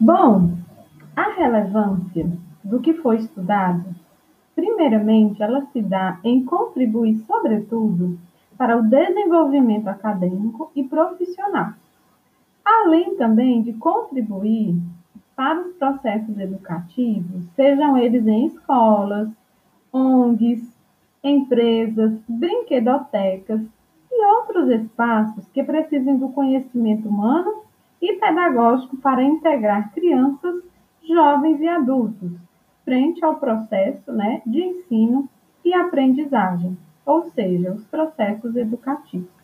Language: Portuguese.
Bom, a relevância do que foi estudado, primeiramente, ela se dá em contribuir, sobretudo, para o desenvolvimento acadêmico e profissional, além também de contribuir para os processos educativos, sejam eles em escolas, ONGs, empresas, brinquedotecas e outros espaços que precisem do conhecimento humano pedagógico para integrar crianças, jovens e adultos frente ao processo né, de ensino e aprendizagem, ou seja, os processos educativos.